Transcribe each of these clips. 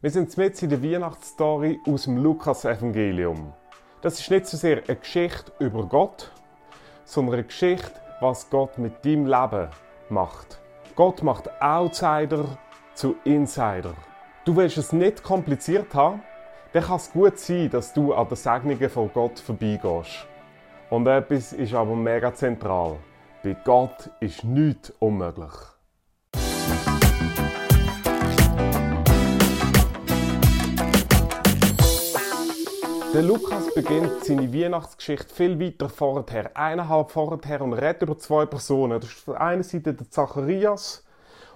Wir sind jetzt in der Weihnachtsstory aus dem Lukas-Evangelium. Das ist nicht so sehr eine Geschichte über Gott, sondern eine Geschichte, was Gott mit deinem Leben macht. Gott macht Outsider zu Insider. Du willst es nicht kompliziert haben, dann kann es gut sein, dass du an den Segnungen von Gott vorbeigehst. Und etwas ist aber mega zentral. Bei Gott ist nichts unmöglich. Der Lukas beginnt seine Weihnachtsgeschichte viel weiter vorher, eineinhalb vorher und redet über zwei Personen. Das ist auf der einen Seite der Zacharias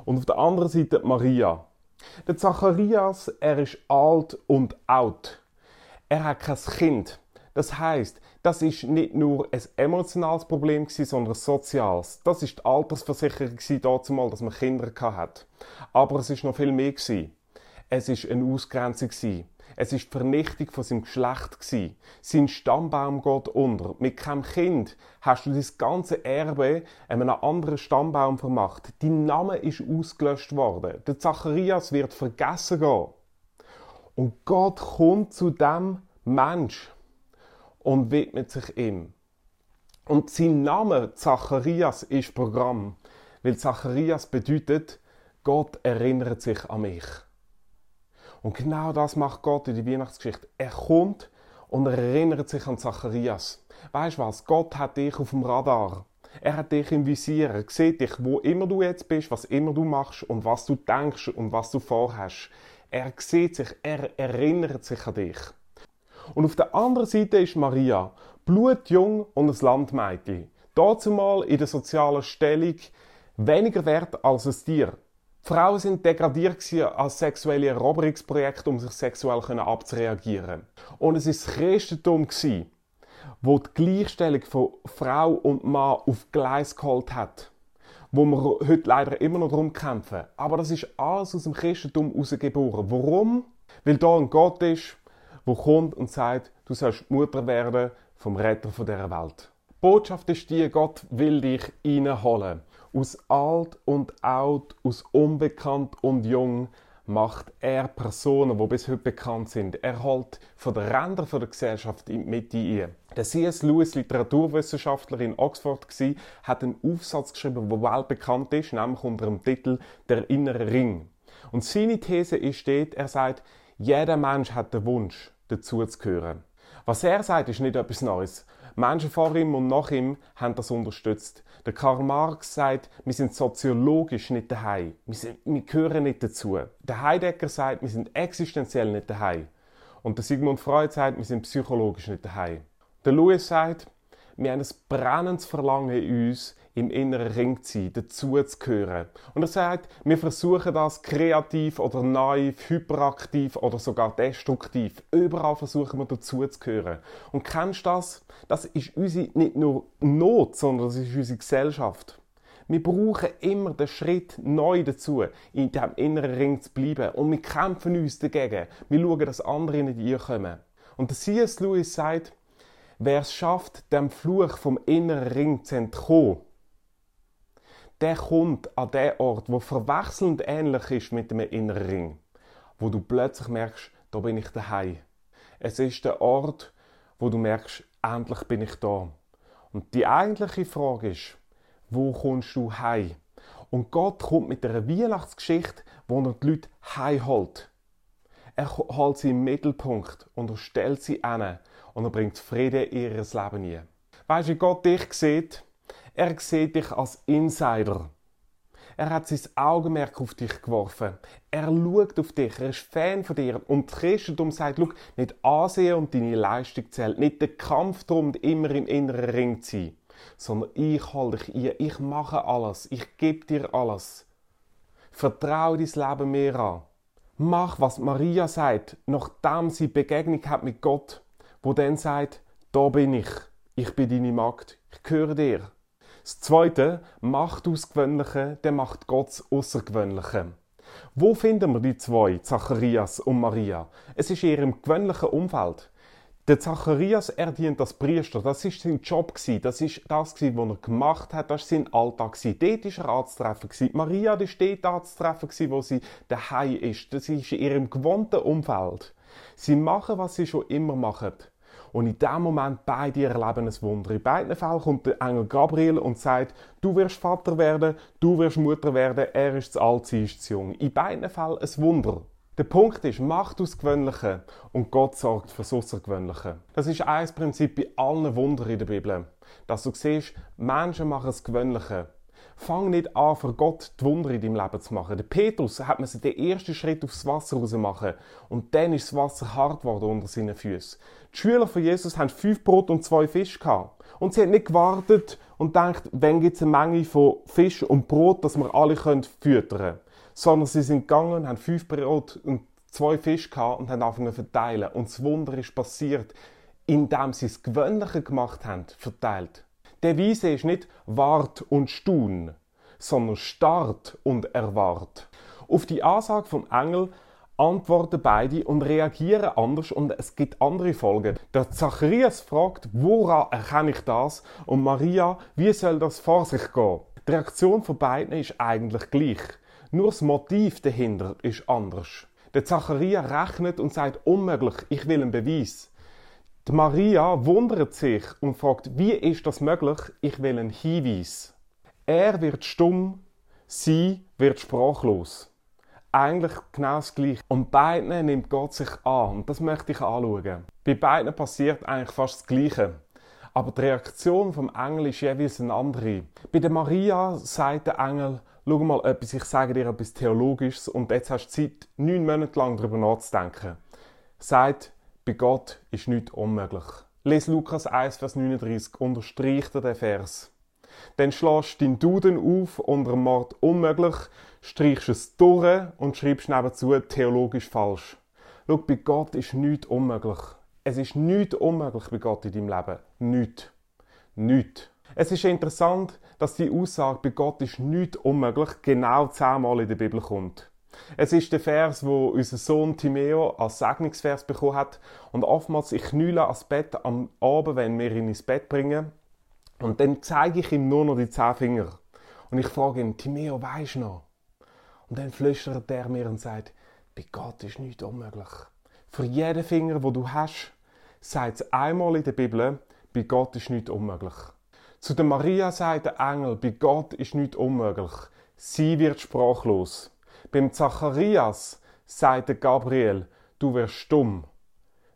und auf der anderen Seite Maria. Der Zacharias, er ist alt und alt. Er hat kein Kind. Das heißt, das ist nicht nur ein emotionales Problem sondern ein soziales. Das ist die Altersversicherung dazu dass man Kinder hat. Aber es ist noch viel mehr Es ist eine Ausgrenzung es ist die Vernichtung von seinem Geschlecht gewesen. Sein Stammbaum geht unter. Mit keinem Kind hast du das ganze Erbe einem anderen Stammbaum vermacht. Dein Name ist ausgelöscht worden. Der Zacharias wird vergessen gehen. Und Gott kommt zu dem Mensch und widmet sich ihm. Und sein Name Zacharias ist Programm, weil Zacharias bedeutet, Gott erinnert sich an mich. Und genau das macht Gott in der Weihnachtsgeschichte. Er kommt und er erinnert sich an Zacharias. Weißt du was? Gott hat dich auf dem Radar. Er hat dich im Visier. Er sieht dich, wo immer du jetzt bist, was immer du machst und was du denkst und was du vorhast. Er sieht sich, er erinnert sich an dich. Und auf der anderen Seite ist Maria, blutjung und ein Landmädchen. Dazu mal in der sozialen Stellung weniger wert als ein Tier. Frauen sind degradiert als sexuelle Eroberungsprojekte, um sich sexuell abzureagieren. Und es ist das Christentum wo die Gleichstellung von Frau und Mann auf Gleis geholt hat. Wo wir heute leider immer noch darum kämpfen. Aber das ist alles aus dem Christentum herausgeboren. Warum? Weil da ein Gott ist, der kommt und sagt, du sollst Mutter werden vom Retter dieser Welt. Die Botschaft ist die, Gott will dich reinholen. Aus alt und alt, aus unbekannt und jung macht er Personen, die bis heute bekannt sind. Er holt von den Rändern der Gesellschaft Mitte ein. Der C.S. Lewis, Literaturwissenschaftler in Oxford, war, hat einen Aufsatz geschrieben, der weltbekannt ist, nämlich unter dem Titel Der innere Ring. Und seine These ist er sagt, jeder Mensch hat den Wunsch, dazuzugehören. Was er sagt, ist nicht etwas Neues. Menschen vor ihm und nach ihm haben das unterstützt. Der Karl Marx sagt, wir sind soziologisch nicht daheim. Wir, sind, wir gehören nicht dazu. Der Heidegger sagt, wir sind existenziell nicht daheim. Und der Sigmund Freud sagt, wir sind psychologisch nicht daheim. Der Louis sagt, wir haben ein brennendes Verlangen in uns, im inneren Ring zu sein, dazu zu gehören. Und er sagt, wir versuchen das kreativ oder naiv, hyperaktiv oder sogar destruktiv. Überall versuchen wir dazu zu gehören. Und kennst du das? Das ist unsere nicht nur Not, sondern das ist unsere Gesellschaft. Wir brauchen immer den Schritt neu dazu, in diesem inneren Ring zu bleiben. Und wir kämpfen uns dagegen. Wir schauen, dass andere nicht kommen. Und der C.S. Lewis sagt, wer es schafft, dem Fluch vom inneren Ring zu entkommen, der kommt an den Ort, wo verwechselnd ähnlich ist mit dem inneren Ring, wo du plötzlich merkst, da bin ich daheim. Es ist der Ort, wo du merkst, endlich bin ich da. Und die eigentliche Frage ist, wo kommst du heim? Und Gott kommt mit einer Weihnachtsgeschichte, wo er die Leute heimholt. Er holt sie im Mittelpunkt und er stellt sie an und er bringt Frieden in ihr Leben ein. Weißt du, wie Gott dich sieht? Er sieht dich als Insider. Er hat sein Augenmerk auf dich geworfen. Er schaut auf dich. Er ist Fan von dir. Und Christentum sagt, schau, nicht Ansehen und deine Leistung zählt. Nicht der Kampf darum, immer im inneren Ring zu sein. Sondern ich halte dich ein. Ich mache alles. Ich gebe dir alles. Vertraue dein Leben mir an. Mach, was Maria sagt, nachdem sie Begegnung hat mit Gott, wo dann sagt, da bin ich. Ich bin deine Magd. Ich gehöre dir. Das Zweite, macht aus Gewöhnlichen, der macht Gott Außergewöhnliche. Wo finden wir die zwei, Zacharias und Maria? Es ist in ihrem gewöhnlichen Umfeld. Der Zacharias, er dient als Priester. Das ist sein Job. Das ist das was er gemacht hat. Das ist sein Alltag. Dort ist er anzutreffen gewesen. Maria, die steht anzutreffen wo sie daheim ist. Das ist in ihrem gewohnten Umfeld. Sie machen, was sie schon immer machen. Und in dem Moment beide erleben ein Wunder. In beiden Fällen kommt der Engel Gabriel und sagt, du wirst Vater werden, du wirst Mutter werden, er ist zu alt, sie ist zu jung. In beiden Fällen ein Wunder. Der Punkt ist, macht aus Gewöhnlichen und Gott sorgt für das Außergewöhnliche. Das ist ein Prinzip bei allen Wundern in der Bibel. Dass du siehst, Menschen machen das Gewöhnliche. Fang nicht an, für Gott die Wunder in deinem Leben zu machen. Der Petrus hat man den ersten Schritt aufs Wasser raus machen und dann ist das Wasser hart geworden unter seinen Füßen. Die Schüler von Jesus haben fünf Brot und zwei Fisch gehabt. Und sie haben nicht gewartet und gedacht, wenn gibt es eine Menge von Fisch und Brot, dass wir alle füttern können. Sondern sie sind gegangen, haben fünf Brot und zwei Fisch gehabt und haben angefangen zu verteilen. Und das Wunder ist passiert, indem sie das Gewöhnliche gemacht haben, verteilt. Der Weise ist nicht wart und stun, sondern start und erwart. Auf die Ansage vom Engel antworten beide und reagieren anders und es gibt andere Folgen. Der Zacharias fragt, woran erkenne ich das? Und Maria, wie soll das vor sich gehen? Die Reaktion von beiden ist eigentlich gleich. Nur das Motiv dahinter ist anders. Der Zacharia rechnet und sagt unmöglich, ich will einen Beweis. Die Maria wundert sich und fragt, wie ist das möglich? Ich will einen Hinweis. Er wird stumm, sie wird sprachlos. Eigentlich genau das Gleiche. Und beiden nimmt Gott sich an. Und das möchte ich anschauen. Bei beiden passiert eigentlich fast das Gleiche. Aber die Reaktion vom Engel ist jeweils eine andere. Bei der Maria sagt der Engel, schau mal etwas, ich sage dir etwas Theologisches und jetzt hast du Zeit, neun Monate lang darüber nachzudenken. Sagt, bei Gott ist nichts unmöglich. Les Lukas 1, Vers 39, unterstreicht er den Vers. Dann schlägst du deinen Duden auf unter dem Mord unmöglich, streichst es durch und schreibst nebenzu theologisch falsch. Schau, bei Gott ist nichts unmöglich. Es ist nichts unmöglich bei Gott in deinem Leben. Nichts. Nichts. Es ist interessant, dass die Aussage, bei Gott ist nichts unmöglich, genau zehnmal in der Bibel kommt. Es ist der Vers, wo unser Sohn Timeo als Segnungsvers bekommen hat. Und oftmals, ich knüle ans Bett am Abend, wenn wir ihn ins Bett bringen. Und dann zeige ich ihm nur noch die zehn Finger. Und ich frage ihn, Timeo, weisst du noch? Und dann flüstert er mir und sagt, bei Gott ist nichts unmöglich. Für jeden Finger, wo du hast, sagt es einmal in der Bibel, bei Gott ist nichts unmöglich. Zu der Maria sagt der Engel, bei Gott ist nichts unmöglich. Sie wird sprachlos. Beim Zacharias sagt der Gabriel, du wirst stumm.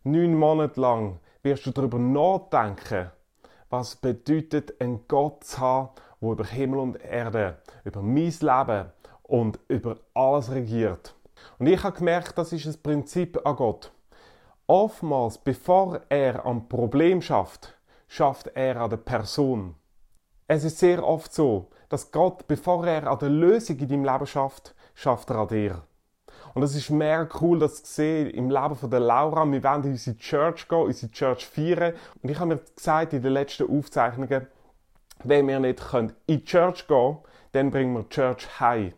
Neun Monate lang wirst du darüber nachdenken, was bedeutet, einen Gott zu haben, der über Himmel und Erde, über mein Leben und über alles regiert. Und ich habe gemerkt, das ist das Prinzip an Gott. Oftmals, bevor er am Problem schafft, schafft er an der Person. Es ist sehr oft so, dass Gott, bevor er an der Lösung in deinem Leben schafft, schafft er an dir. Und es ist mega cool, das zu sehen im Leben von der Laura. Wir werden in unsere Church gehen, unsere Church feiern. Und ich habe mir gesagt in den letzten Aufzeichnungen, wenn wir nicht in die Church gehen können, dann bringen wir die Church heim.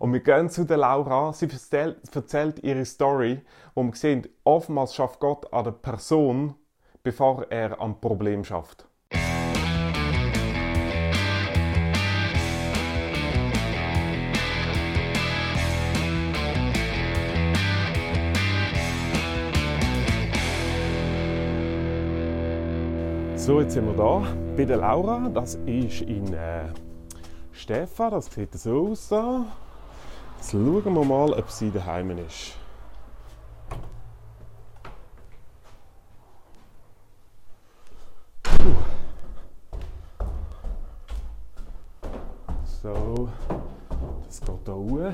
Und wir gehen zu der Laura, sie erzählt, erzählt ihre Story, wo wir sehen, oftmals schafft Gott an der Person, bevor er am Problem schafft. So, jetzt sind wir da bei der Laura. Das ist in äh, Stefan. Das sieht so aus. Da. Jetzt schauen wir mal, ob sie daheim ist. So, das geht hier hoch.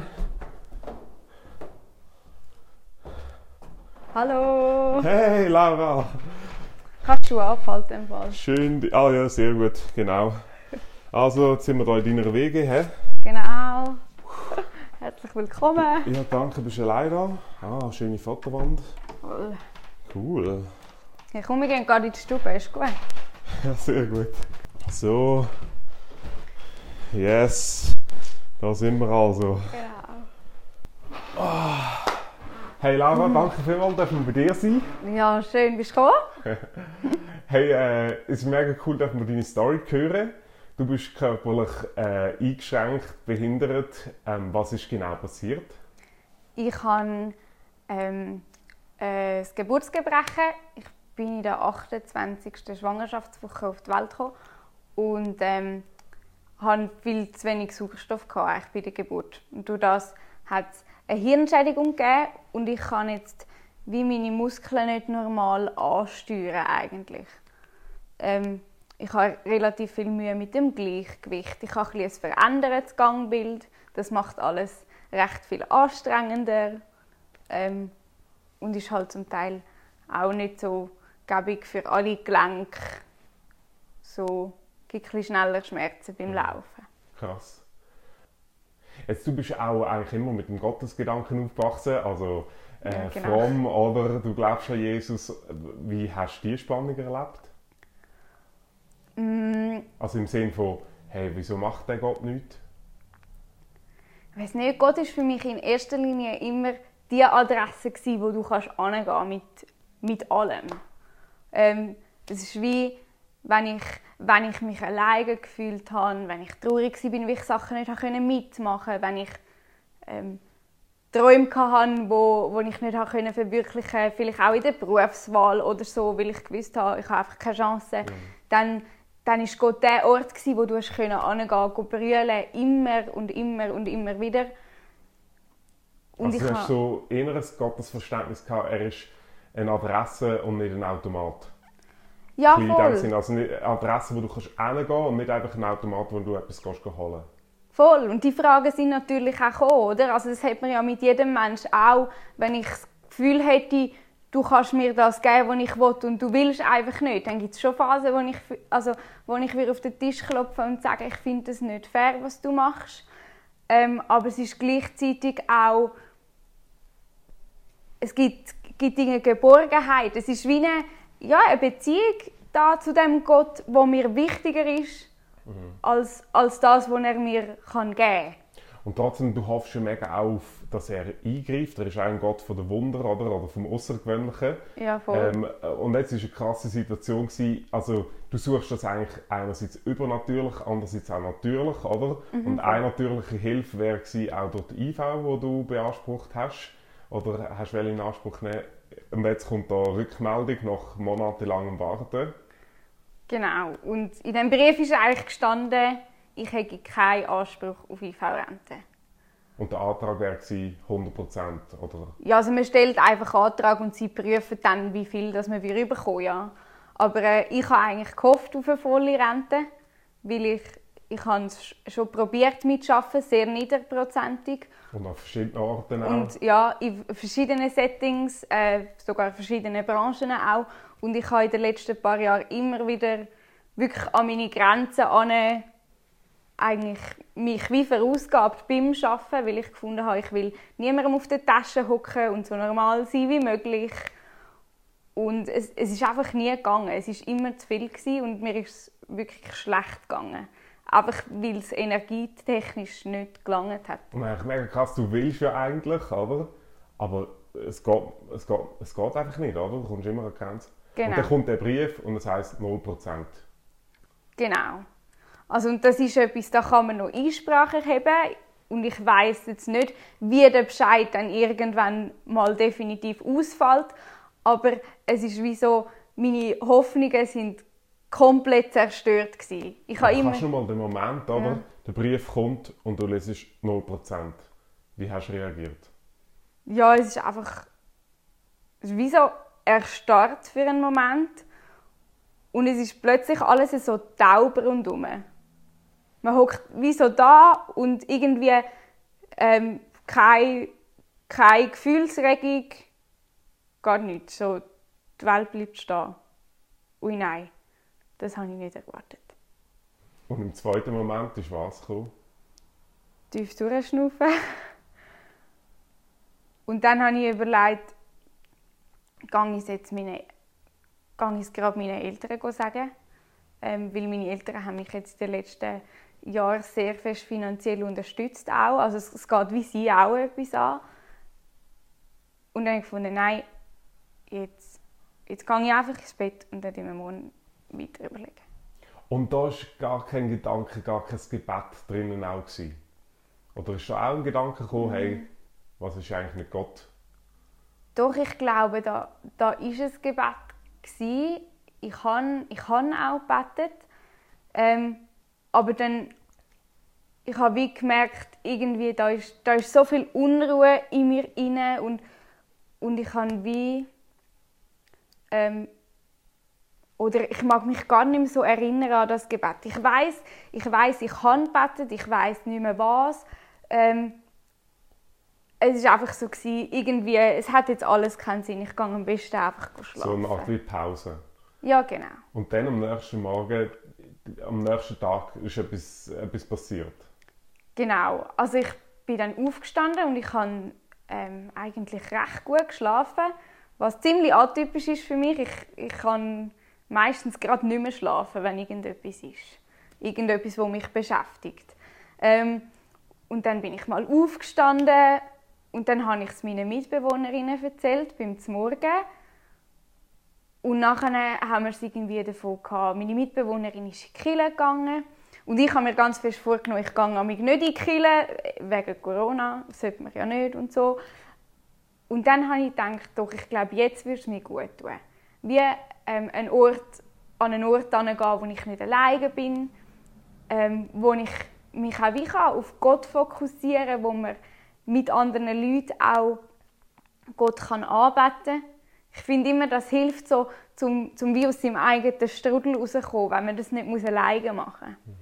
Hallo! Hey Laura! Kannst du abhalten im Fall? Schön. Ah ja, sehr gut, genau. Also, jetzt sind wir hier in deiner Wege, hä? Genau. Herzlich willkommen. Ja, danke, bist du allein da? Ah, schöne Fotowand. Cool. Cool. Ja, komm, wir gehen gerade in die Stube, ist gut. Ja, sehr gut. So. Yes. Da sind wir also. Genau. Hey Laura, danke vielmals, dass wir bei dir sein. Ja, schön, bist du gekommen? Hey, äh, es ist mega cool, dass wir deine Story hören. Du bist körperlich äh, eingeschränkt, behindert. Ähm, was ist genau passiert? Ich habe ähm, äh, das Geburtsgebrechen. Ich bin in der 28. Schwangerschaftswoche auf die Welt gekommen und ähm, hatte viel zu wenig Sauerstoff gehabt, bei der Geburt. Und durch das hat es eine Hirnschädigung gegeben und ich kann jetzt wie meine Muskeln nicht normal ansteuern eigentlich. Ähm, ich habe relativ viel Mühe mit dem Gleichgewicht. Ich habe ein, ein verändertes Gangbild. Das macht alles recht viel anstrengender ähm, und ist halt zum Teil auch nicht so gäbig für alle Gelenke. So gibt es schneller Schmerzen beim Laufen. Krass. Jetzt, du bist auch eigentlich immer mit dem Gottesgedanken aufgewachsen, also äh, Ja, genau. fromm oder du glaubst an Jesus. Wie hast du die Spannung erlebt? Mm, Also im Sinne von, hey, wieso macht der Gott nichts? Ich weiß nicht, Gott ist für mich in erster Linie immer die Adresse gsi, wo du kannst angehen mit mit allem. Ähm, es ist wie wenn ich wenn ich mich alleine gefühlt habe, wenn ich traurig war, bin, weil ich Sachen nicht mitmachen konnte, wenn ich ähm, Träume hatte, wo, wo ich nicht verwirklichen vielleicht auch in der Berufswahl oder so, weil ich gewusst habe, ich habe einfach keine Chance, dann, dann ist Gott der Ort, gewesen, wo du hingehen, go brüllen, immer und immer und immer wieder. Und also ich du habe- hast so inneres Gottesverständnis gehabt, er ist eine Adresse und nicht ein Automat. Ja, bisschen in dem voll. Sinne. Also eine Adresse, wo du kannst hingehen und nicht einfach ein Automat, wo du etwas gehst holen Voll. Und die Fragen sind natürlich auch gekommen, oder? Also das hat man ja mit jedem Menschen auch, wenn ich das Gefühl hätte, du kannst mir das geben, was ich will und du willst einfach nicht, dann gibt es schon Phasen, wo ich, also, wo ich wieder auf den Tisch klopfe und sage, ich finde das nicht fair, was du machst. Ähm, aber es ist gleichzeitig auch, es gibt, gibt eine Geborgenheit. Es ist wie eine, ja, eine Beziehung da zu dem Gott, wo mir wichtiger ist, als, als das, was er mir kann geben kann. Und trotzdem, du hoffst ja mega auf, dass er eingreift. Er ist ein Gott von der Wunder oder, oder vom Außergewöhnlichen. Ja, voll. Ähm, und jetzt war eine krasse Situation. Gewesen. Also, du suchst das eigentlich einerseits übernatürlich, andererseits auch natürlich, oder? Mhm. Und eine natürliche Hilfe wäre gewesen, auch durch die IV, die du beansprucht hast. Oder hast du in Anspruch genommen? Und jetzt kommt da Rückmeldung nach monatelangem Warten. Genau. Und in dem Brief ist eigentlich gestanden, ich hätte keinen Anspruch auf IV-Rente. Und der Antrag wäre gewesen, 100% oder? Ja, also man stellt einfach Antrag und sie prüfen dann, wie viel das man wir bekommen, ja. Aber äh, ich habe eigentlich gehofft auf eine volle Rente, weil ich, ich habe es schon probiert mitzuarbeiten, sehr niederprozentig. Und an verschiedenen Orten auch. Und ja, in verschiedenen Settings, äh, sogar in verschiedenen Branchen auch. Und ich habe in den letzten paar Jahren immer wieder wirklich an meine Grenzen an eigentlich mich wie verausgabt beim Arbeiten, weil ich gefunden habe, ich will niemandem auf der Tasche hocken und so normal sein wie möglich. Und es, es ist einfach nie gegangen. Es ist immer zu viel gewesen und mir ist es wirklich schlecht gegangen. Einfach weil es energietechnisch nicht gelangt hat. Und eigentlich mega krass, du willst ja eigentlich, aber, aber es, geht, es, geht, es geht einfach nicht, oder? Du kommst immer an Grenze. Genau. Und dann kommt der Brief und es heisst 0%. Genau. Also, und das ist etwas, da kann man noch Einsprache erheben. Und ich weiß jetzt nicht, wie der Bescheid dann irgendwann mal definitiv ausfällt. Aber es ist wie so, meine Hoffnungen sind komplett zerstört gewesen. Ich habe immer... Kannst du mal den Moment, oder? Ja. Der Brief kommt und du lesest 0%. Wie hast du reagiert? Ja, es ist einfach... Wie so erstarrt für einen Moment. Und es ist plötzlich alles so taub rundherum. Man hockt wie so da und irgendwie ähm, keine, keine Gefühlsregung, gar nichts. So, die Welt bleibt stehen. Ui nein, das habe ich nicht erwartet. Und im zweiten Moment ist was gekommen? Tief durchschnaufen. Und dann habe ich überlegt, gehe ich jetzt meine, gehe ich gerade meinen Eltern sagen, ähm, weil meine Eltern haben mich jetzt in den letzten Jahren sehr fest finanziell unterstützt auch. Also es, es geht wie sie auch etwas an. Und dann habe ich gefunden, nein, jetzt, jetzt gehe ich einfach ins Bett und dann wir morgen weiter überlegen. Und da war gar kein Gedanke, gar kein Gebet drinnen auch gewesen? Oder ist da auch ein Gedanke gekommen, mhm. hey, was ist eigentlich mit Gott? Doch, ich glaube, da, da ist ein Gebet gewesen. Ich habe ich han auch gebetet. Ähm, aber dann, ich habe wie gemerkt, irgendwie, da ist, da ist so viel Unruhe in mir inne und, und ich habe wie ähm, oder ich mag mich gar nicht mehr so erinnern an das Gebet. Ich weiß, ich weiß, ich kann beten, ich weiß nicht mehr was. Ähm, es ist einfach so gewesen, irgendwie, es hat jetzt alles keinen Sinn. Ich gehe am besten einfach schlafen. So eine Art wie Pause. Ja, genau. Und dann am nächsten Morgen, am nächsten Tag ist etwas, etwas passiert. Genau. Also ich bin dann aufgestanden und ich habe ähm, eigentlich recht gut geschlafen, was ziemlich atypisch ist für mich. Ich, ich kann meistens gerade nicht mehr schlafen, wenn irgendetwas ist. Irgendetwas, das mich beschäftigt. Ähm, und dann bin ich mal aufgestanden und dann habe ich es meinen Mitbewohnerinnen erzählt, beim Morgen. Und nachher haben wir es irgendwie davon gehabt. Meine Mitbewohnerin ist in die Kille gegangen. Und ich habe mir ganz fest vorgenommen, ich gehe nicht in die Kille, wegen Corona, das sollte man ja nicht und so. Und dann habe ich gedacht, doch, ich glaube, jetzt würde es mir gut tun. Wie ähm, einen Ort, an einen Ort gehen, wo ich nicht alleine bin, ähm, wo ich mich auch wie auf Gott fokussieren kann, wo man mit anderen Leuten auch Gott kann kann. Ich finde immer, das hilft so, zum, zum wie aus seinem eigenen Strudel rauszukommen, wenn man das nicht muss alleine machen muss.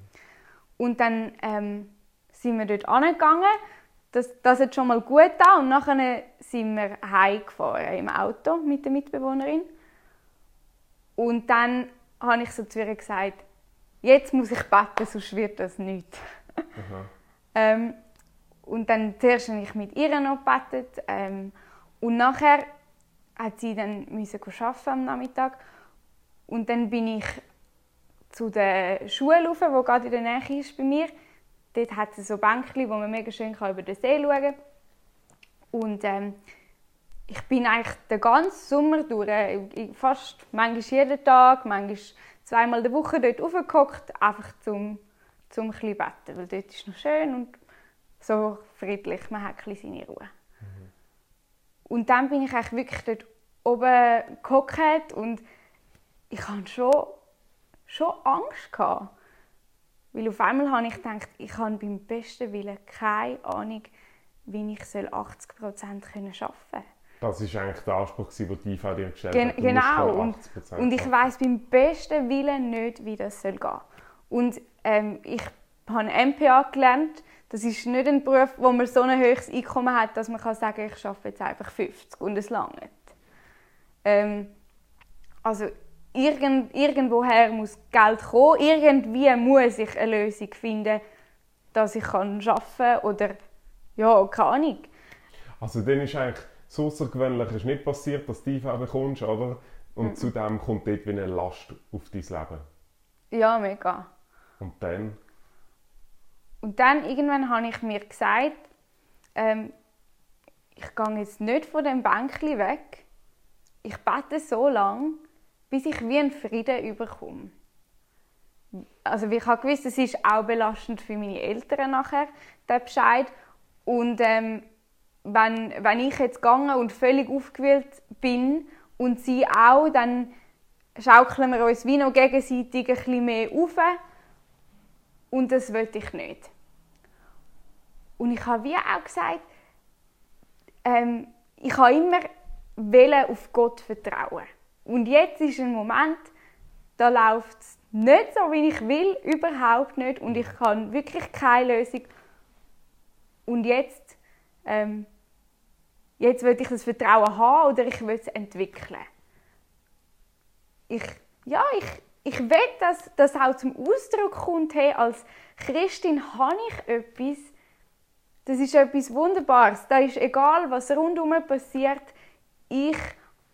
Und dann ähm, sind wir dort angegangen. Das, das hat schon mal gut da und nachher sind wir heimgefahren im Auto mit der Mitbewohnerin. Und dann habe ich so zu ihr gesagt, jetzt muss ich beten, sonst wird das nicht. ähm, und dann zuerst habe ich mit ihr noch gebetet. Ähm, und nachher hat sie dann müssen arbeiten am Nachmittag. Und dann bin ich zu der Schule rauf, die gerade in der Nähe ist bei mir. Dort hat es so Bänkchen, wo man mega schön über den See schauen kann. Und ähm, ich bin eigentlich den ganzen Sommer durch, fast manchmal jeden Tag, manchmal zweimal der Woche dort aufgehockt, einfach zum, zum ein bisschen beten, weil dort ist noch schön und so friedlich, man hat ein seine Ruhe. Mhm. Und dann bin ich eigentlich wirklich dort oben gehockt und ich hatte schon, schon Angst. Gehabt. Weil auf einmal habe ich gedacht, ich habe beim besten Willen keine Ahnung, wie ich 80% arbeiten kann. Das war eigentlich der Anspruch, den die IV dir gestellt Gen hat. Du genau. Und, und, ich weiß beim besten Willen nicht, wie das soll gehen Und ähm, ich habe MPA gelernt. Das ist nicht ein Beruf, wo man so ein hohes Einkommen hat, dass man kann sagen kann, ich arbeite jetzt einfach 50 und es langt. Ähm, also irgend, irgendwoher muss Geld kommen. Irgendwie muss ich eine Lösung finden, dass ich arbeiten kann oder ja, keine Ahnung. Also dann ist eigentlich so außergewöhnlich ist nicht passiert, dass du die IV bekommst, oder? Und mhm. zudem kommt dort wie eine Last auf dein Leben. Ja, mega. Und dann? Und dann irgendwann habe ich mir gesagt, ähm, ich gehe jetzt nicht von dem Bänkchen weg. Ich bete so lange, bis ich wie einen Frieden überkomme. Also ich habe gewusst, es ist auch belastend für meine Eltern nachher, der Bescheid. Und ähm, wenn, wenn ich jetzt gegangen und völlig aufgewühlt bin und sie auch, dann schaukeln wir uns wie noch gegenseitig ein mehr auf. Und das wollte ich nicht. Und ich habe wie auch gesagt, ähm, ich habe immer auf Gott vertrauen. Und jetzt ist ein Moment, da läuft es nicht so, wie ich will, überhaupt nicht. Und ich habe wirklich keine Lösung. Und jetzt ähm, jetzt will ich das Vertrauen haben oder ich will es entwickeln. Ich, ja, ich, ich will, dass das auch zum Ausdruck kommt, hey, als Christin habe ich etwas, das ist etwas Wunderbares. Da ist egal, was rundherum passiert, ich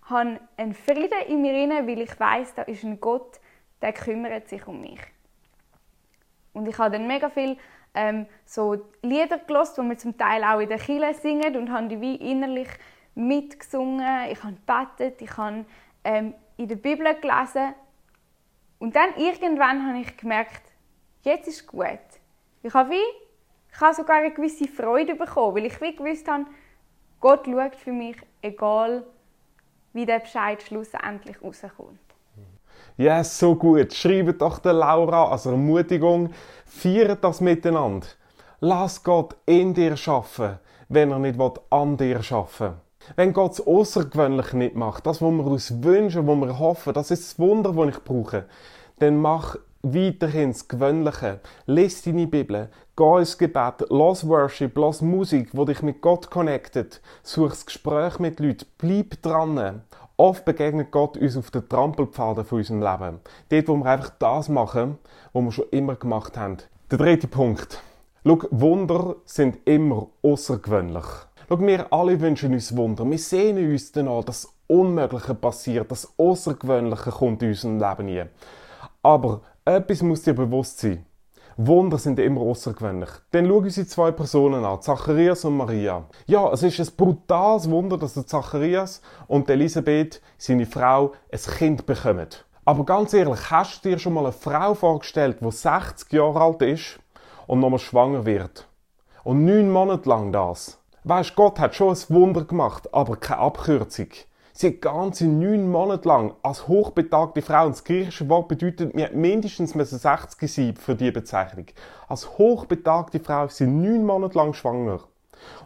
habe einen Frieden in mir weil ich weiß, da ist ein Gott, der kümmert sich um mich. Und ich habe dann mega viel ähm, so Lieder gelost, die wir zum Teil auch in der Kirche singen und haben die wie innerlich mitgesungen, ich habe gebetet, ich habe ähm, in der Bibel gelesen. Und dann irgendwann habe ich gemerkt, jetzt ist gut. Ich habe wie, ich habe sogar eine gewisse Freude bekommen, weil ich wie gewusst habe, Gott schaut für mich, egal wie der Bescheid schlussendlich rauskommt. Ja, yes, so gut. Schreibt doch der Laura als Ermutigung. Feiert das miteinander. Lass Gott in dir schaffen, wenn er nicht an dir schaffen Wenn Gott es außergewöhnlich nicht macht, das, was wir uns wünschen, was wir hoffen, das ist das Wunder, das ich brauche, dann mach weiterhin das Gewöhnliche. Lies deine Bibel, geh ins Gebet, lass Worship, lass Musik, wo dich mit Gott connectet, such das Gespräch mit Leuten, bleib dran. Oft begegnet Gott uns auf den Trampelpfaden von unserem Leben. Dort, wo wir einfach das machen, was wir schon immer gemacht haben. Der dritte Punkt. Schau, Wunder sind immer außergewöhnlich. Schau, wir alle wünschen uns Wunder. Wir sehen uns danach, dass das Unmögliche passiert, das Außergewöhnliche kommt in unserem Leben nie. Aber etwas muss dir bewusst sein. Wunder sind immer außergewöhnlich. Dann schau unsere zwei Personen an, Zacharias und Maria. Ja, es ist ein brutales Wunder, dass der Zacharias und Elisabeth, seine Frau, ein Kind bekommen. Aber ganz ehrlich, hast du dir schon mal eine Frau vorgestellt, die 60 Jahre alt ist und nochmal schwanger wird? Und neun Monate lang das? Weißt, Gott hat schon ein Wunder gemacht, aber keine Abkürzung. Sie hat ganze neun Monate lang als hochbetagte Frau, und das griechische Wort bedeutet, mir mindestens 60 sein für diese Bezeichnung. Als hochbetagte Frau ist sie neun Monate lang schwanger.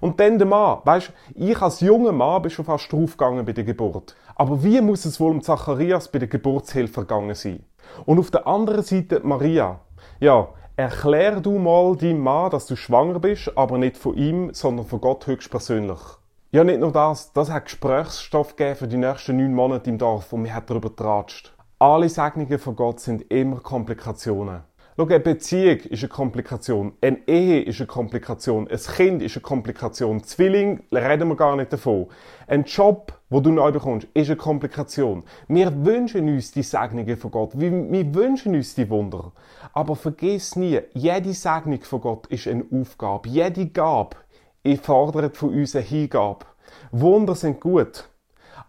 Und dann der Mann. Weißt, ich als junger Mann bin schon fast draufgegangen bei der Geburt. Aber wie muss es wohl um Zacharias bei der Geburtshilfe gegangen sein? Und auf der anderen Seite Maria. Ja, erklär du mal deinem Mann, dass du schwanger bist, aber nicht von ihm, sondern von Gott höchstpersönlich. Ja, nicht nur das, das hat Gesprächsstoff gegeben für die nächsten neun Monate im Dorf und wir haben darüber geratscht. Alle Segnungen von Gott sind immer Komplikationen. Schau, eine Beziehung ist eine Komplikation, eine Ehe ist eine Komplikation, ein Kind ist eine Komplikation, Zwilling reden wir gar nicht davon. Ein Job, wo du neu bekommst, ist eine Komplikation. Wir wünschen uns die Segnungen von Gott, wir wünschen uns die Wunder. Aber vergiss nie, jede Segnung von Gott ist eine Aufgabe, jede Gabe ich fordere von uns eine Hingabe. Wunder sind gut,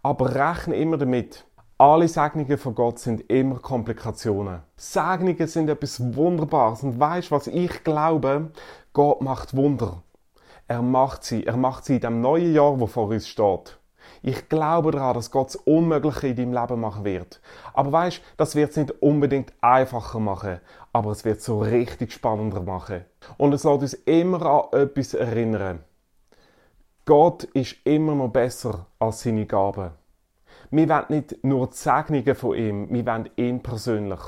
aber rechne immer damit. Alle Segnungen von Gott sind immer Komplikationen. Segnungen sind etwas Wunderbares. Und weißt was ich glaube? Gott macht Wunder. Er macht sie. Er macht sie in dem neuen Jahr, wo vor uns steht. Ich glaube daran, dass Gott das Unmögliche in deinem Leben machen wird. Aber weißt, das wird es nicht unbedingt einfacher machen, aber es wird so richtig spannender machen. Und es lässt uns immer an etwas erinnern. Gott ist immer noch besser als seine Gaben. Wir wollen nicht nur die Segnungen von ihm, wir wollen ihn persönlich.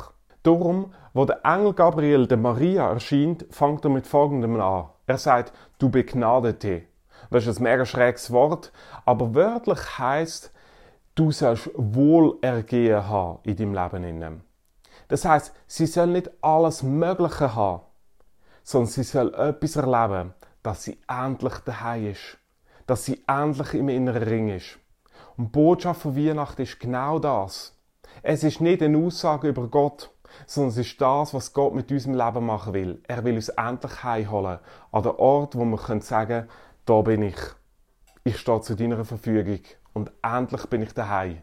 Darum, wo der Engel Gabriel der Maria erscheint, fängt er mit folgendem an. Er sagt, du begnadete. Das ist ein mega schräges Wort, aber wörtlich heißt, du sollst Wohlergehen haben in deinem Leben. Das heißt, sie soll nicht alles Mögliche haben, sondern sie soll etwas erleben, dass sie endlich daheim ist, dass sie endlich im inneren Ring ist. Und Botschaft von Weihnachten ist genau das. Es ist nicht eine Aussage über Gott, sondern es ist das, was Gott mit unserem Leben machen will. Er will uns endlich heimholen, an den Ort, wo wir sagen können, da bin ich. Ich stehe zu deiner Verfügung und endlich bin ich daheim.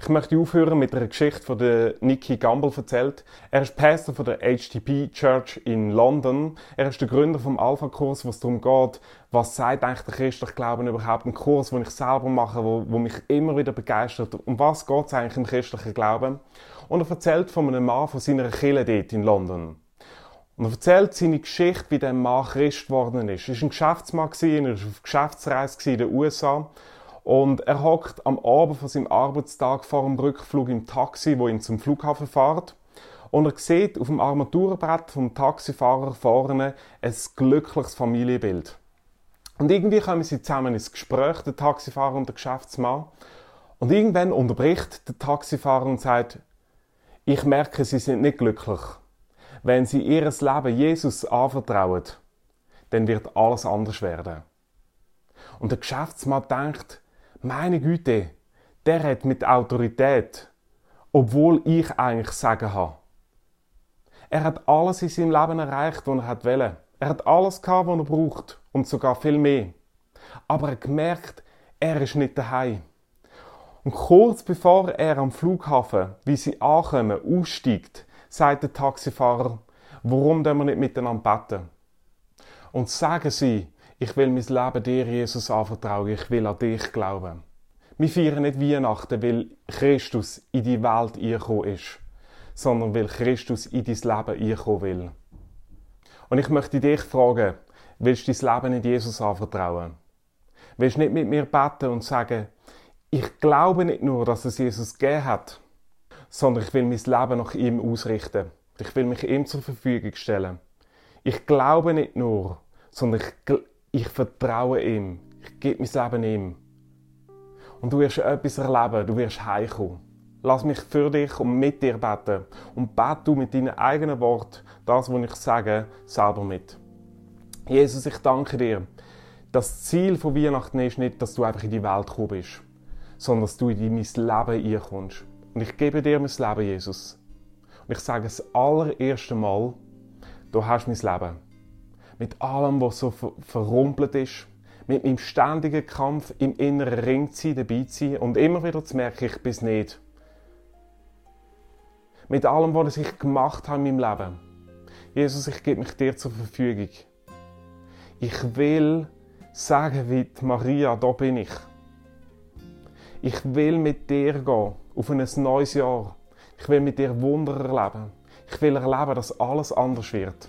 Ich möchte aufhören mit einer Geschichte von der Nicky Gamble erzählt. Er ist Pastor von der HTP Church in London. Er ist der Gründer vom Alpha-Kurs, wo es darum geht, was sagt eigentlich der christliche Glauben überhaupt. Ein Kurs, den ich selber mache, wo, wo mich immer wieder begeistert. Um was geht es eigentlich im christlichen Glauben? Und er erzählt von einem Mann von seiner Kirche dort in London. Und er erzählt seine Geschichte, wie der Mann Christ geworden ist. Er war ein Geschäftsmann, er war auf Geschäftsreise in den USA. Und er hockt am Abend von seinem Arbeitstag vor dem Rückflug im Taxi, wo ihn zum Flughafen fährt. Und er sieht auf dem Armaturenbrett vom Taxifahrer vorne ein glückliches Familienbild. Und irgendwie kommen sie zusammen ins Gespräch, der Taxifahrer und der Geschäftsmann. Und irgendwann unterbricht der Taxifahrer und sagt, ich merke, sie sind nicht glücklich. Wenn sie ihr Leben Jesus anvertrauen, dann wird alles anders werden. Und der Geschäftsmann denkt, meine Güte, der hat mit Autorität, obwohl ich eigentlich Sagen habe. Er hat alles in seinem Leben erreicht, was er wollte. Er hat alles gehabt, was er braucht und sogar viel mehr. Aber er hat gemerkt, er ist nicht daheim. Und kurz bevor er am Flughafen, wie sie ankommen, aussteigt, sagt der Taxifahrer, warum wir nicht miteinander beten? Und sagen sie, ich will mein Leben dir, Jesus, anvertrauen, ich will an dich glauben. Wir feiern nicht Weihnachten, weil Christus in die Welt eingekommen ist, sondern weil Christus in dein Leben einkommen will. Und ich möchte dich fragen, willst du dein Leben nicht Jesus anvertrauen? Willst du nicht mit mir beten und sagen, ich glaube nicht nur, dass es Jesus gegeben hat, sondern ich will mein Leben nach ihm ausrichten. Ich will mich ihm zur Verfügung stellen. Ich glaube nicht nur, sondern ich, ich vertraue ihm. Ich gebe mein Leben ihm. Und du wirst etwas erleben, du wirst heimkommen. Lass mich für dich und mit dir beten. Und bete du mit deinen eigenen Worten das, was ich sage, selber mit. Jesus, ich danke dir. Das Ziel von Weihnachten ist nicht, dass du einfach in die Welt gekommen bist sondern dass du in mein Leben einkommst. Und ich gebe dir mein Leben, Jesus. Und ich sage das allererste Mal, du hast mein Leben. Mit allem, was so ver verrumpelt ist, mit meinem ständigen Kampf im inneren Ring zu sein, dabei zu sein und immer wieder zu merken, ich bin nicht. Mit allem, was ich gemacht habe in meinem Leben. Jesus, ich gebe mich dir zur Verfügung. Ich will sagen wie Maria, da bin ich. Ich will mit dir gehen auf ein neues Jahr. Ich will mit dir Wunder erleben. Ich will erleben, dass alles anders wird.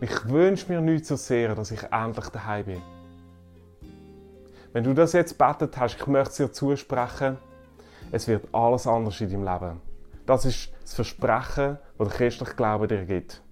Ich wünsche mir nichts so sehr, dass ich endlich daheim bin. Wenn du das jetzt betet hast, ich möchte es dir zusprechen, es wird alles anders in deinem Leben. Das ist das Versprechen, das der christliche Glaube dir gibt.